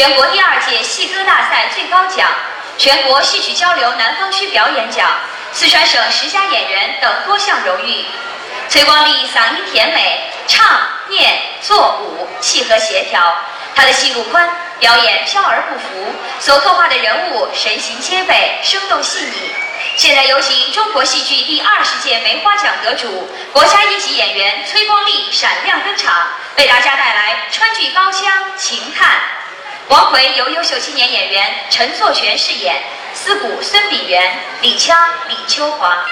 全国第二届戏歌大赛最高奖、全国戏曲交流南方区表演奖、四川省十佳演员等多项荣誉。崔光丽嗓音甜美，唱、念、做、舞契合协调，她的戏路宽，表演飘而不浮，所刻画的人物神形皆备，生动细腻。现在有请中国戏剧第二十届梅花奖得主、国家一级演员崔光丽闪亮登场，为大家带来川剧高腔《》。王奎由优秀青年演员陈作权饰演，司鼓孙炳元，李枪李秋华。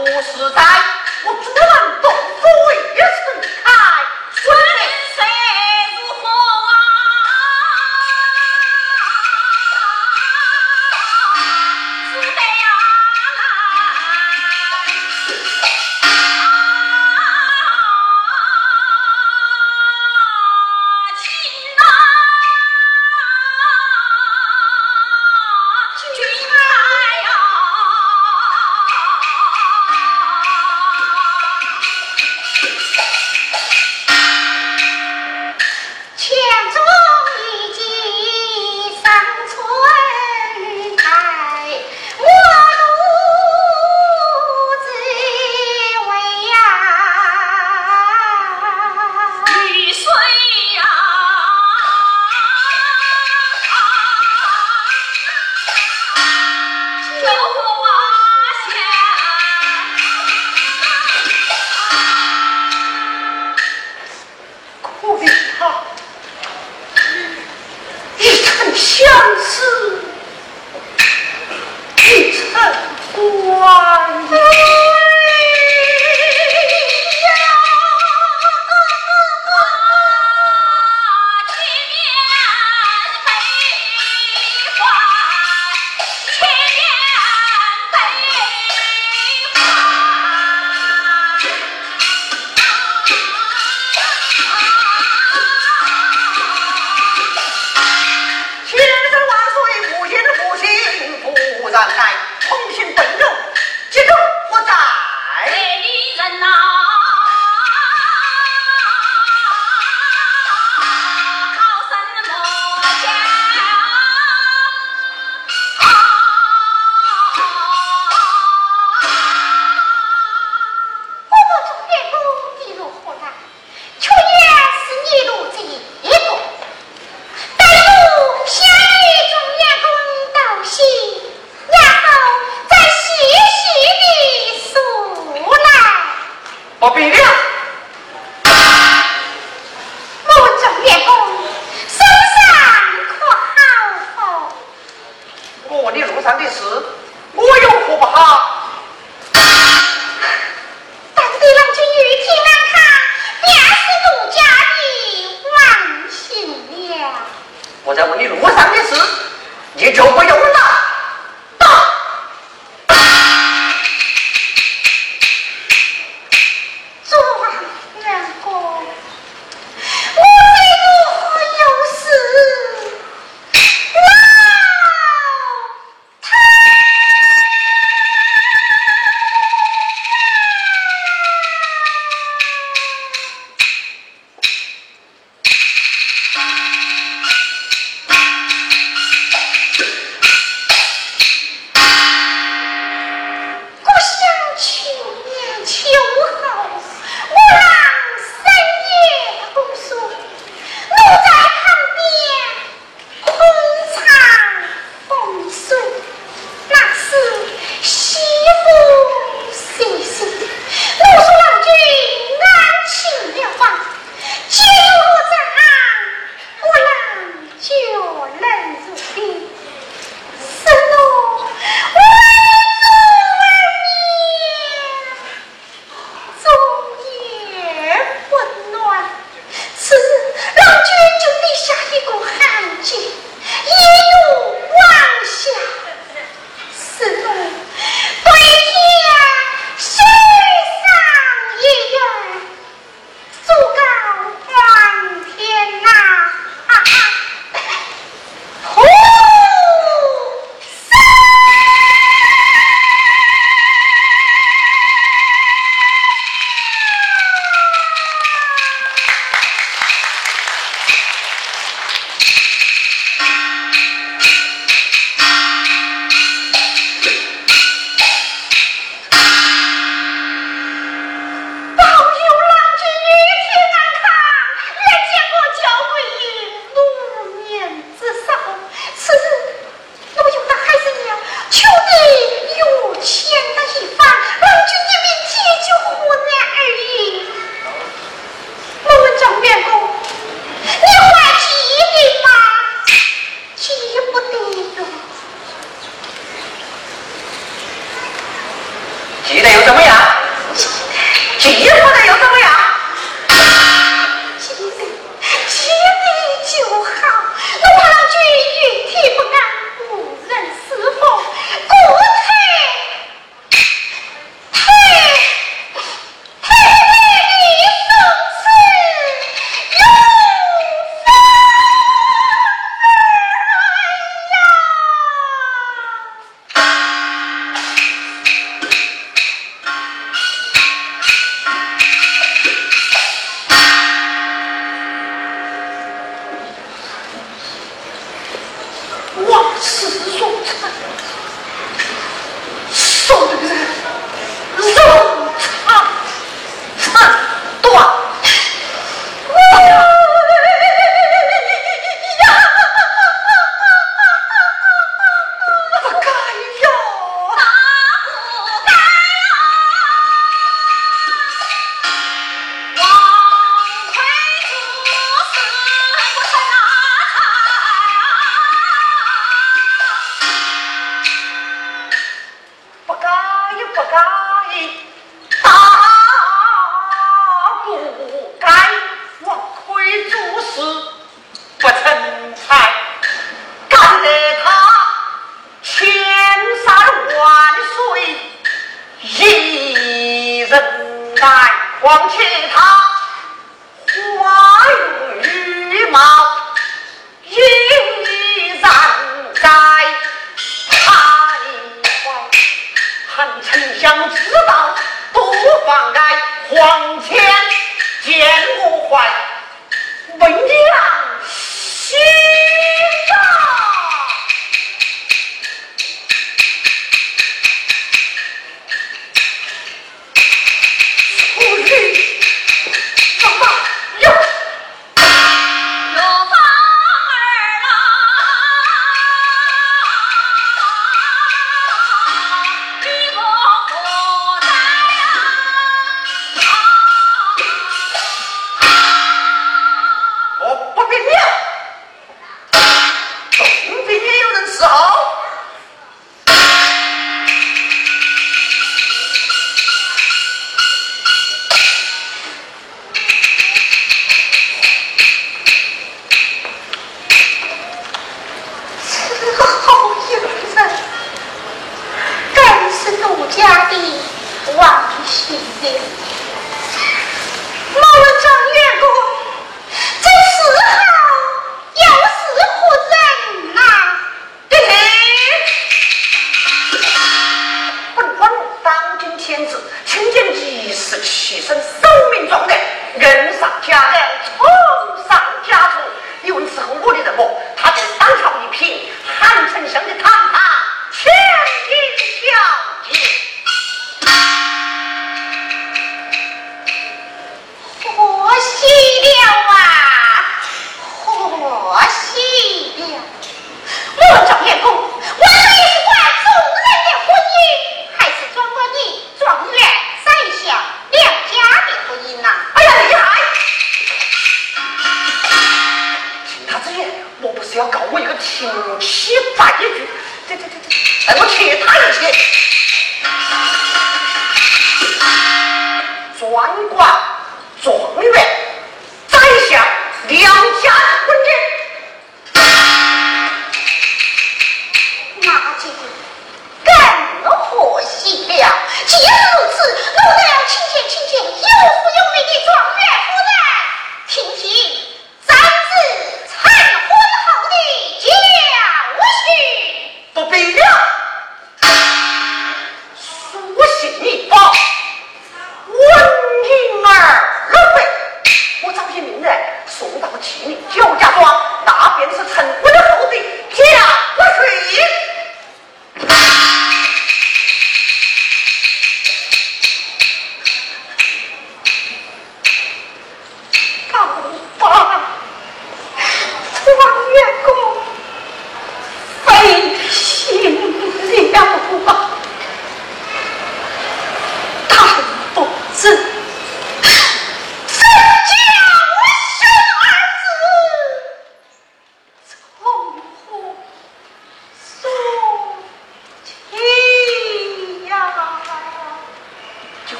不实在，我只能。一